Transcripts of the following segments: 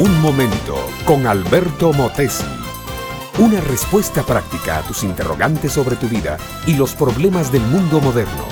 Un momento con Alberto Motesi. Una respuesta práctica a tus interrogantes sobre tu vida y los problemas del mundo moderno.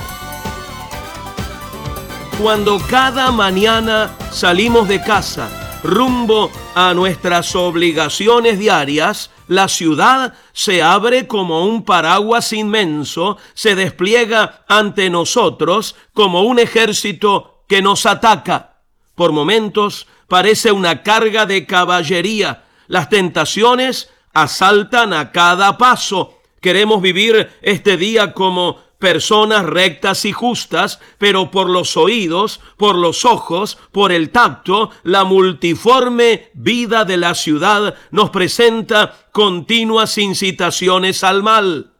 Cuando cada mañana salimos de casa rumbo a nuestras obligaciones diarias, la ciudad se abre como un paraguas inmenso, se despliega ante nosotros como un ejército que nos ataca. Por momentos parece una carga de caballería. Las tentaciones asaltan a cada paso. Queremos vivir este día como personas rectas y justas, pero por los oídos, por los ojos, por el tacto, la multiforme vida de la ciudad nos presenta continuas incitaciones al mal.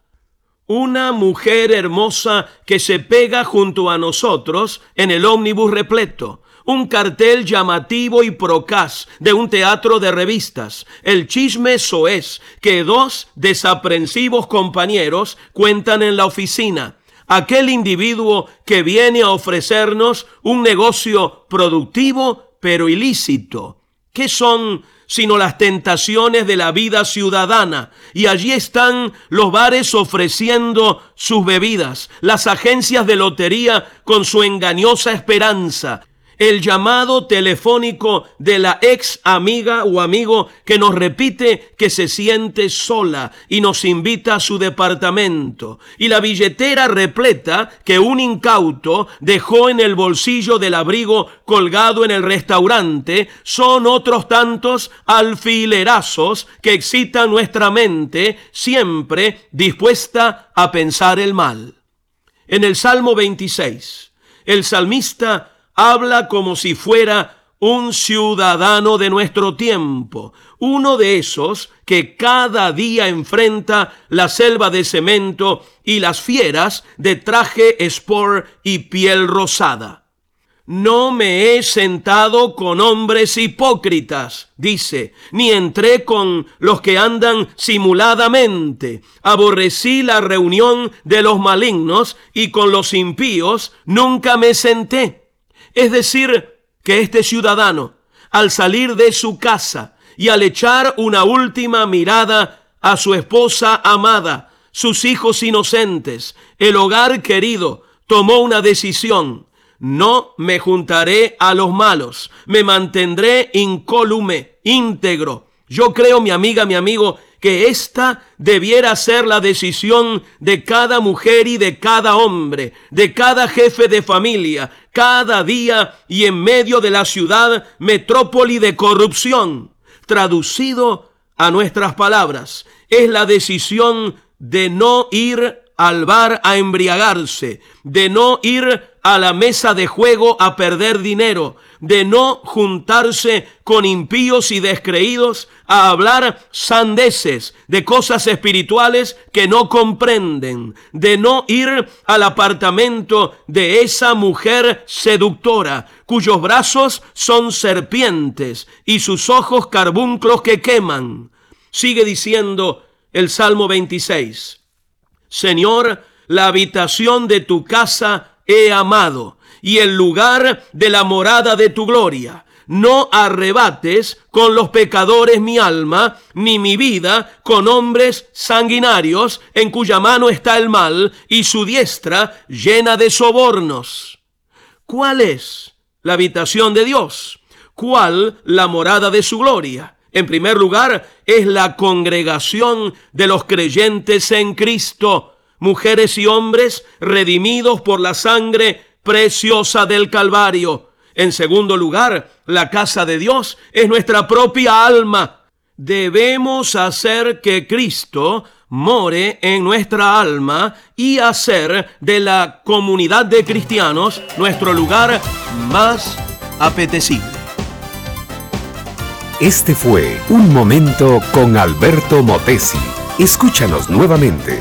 Una mujer hermosa que se pega junto a nosotros en el ómnibus repleto un cartel llamativo y procaz de un teatro de revistas. El chisme soez que dos desaprensivos compañeros cuentan en la oficina. Aquel individuo que viene a ofrecernos un negocio productivo pero ilícito. ¿Qué son sino las tentaciones de la vida ciudadana. Y allí están los bares ofreciendo sus bebidas, las agencias de lotería con su engañosa esperanza, el llamado telefónico de la ex amiga o amigo que nos repite que se siente sola y nos invita a su departamento, y la billetera repleta que un incauto dejó en el bolsillo del abrigo colgado en el restaurante, son otros tantos alfilerazos que excitan nuestra mente, siempre dispuesta a pensar el mal. En el Salmo 26, el salmista habla como si fuera un ciudadano de nuestro tiempo, uno de esos que cada día enfrenta la selva de cemento y las fieras de traje sport y piel rosada. No me he sentado con hombres hipócritas, dice, ni entré con los que andan simuladamente. Aborrecí la reunión de los malignos y con los impíos nunca me senté. Es decir, que este ciudadano, al salir de su casa y al echar una última mirada a su esposa amada, sus hijos inocentes, el hogar querido, tomó una decisión. No me juntaré a los malos, me mantendré incólume, íntegro. Yo creo, mi amiga, mi amigo, que esta debiera ser la decisión de cada mujer y de cada hombre, de cada jefe de familia, cada día y en medio de la ciudad metrópoli de corrupción. Traducido a nuestras palabras, es la decisión de no ir al bar a embriagarse, de no ir a la mesa de juego a perder dinero, de no juntarse con impíos y descreídos a hablar sandeces de cosas espirituales que no comprenden, de no ir al apartamento de esa mujer seductora, cuyos brazos son serpientes y sus ojos carbunclos que queman. Sigue diciendo el Salmo 26. Señor, la habitación de tu casa he amado y el lugar de la morada de tu gloria. No arrebates con los pecadores mi alma, ni mi vida con hombres sanguinarios en cuya mano está el mal y su diestra llena de sobornos. ¿Cuál es la habitación de Dios? ¿Cuál la morada de su gloria? En primer lugar, es la congregación de los creyentes en Cristo, mujeres y hombres redimidos por la sangre preciosa del Calvario. En segundo lugar, la casa de Dios es nuestra propia alma. Debemos hacer que Cristo more en nuestra alma y hacer de la comunidad de cristianos nuestro lugar más apetecible. Este fue Un Momento con Alberto Motesi. Escúchanos nuevamente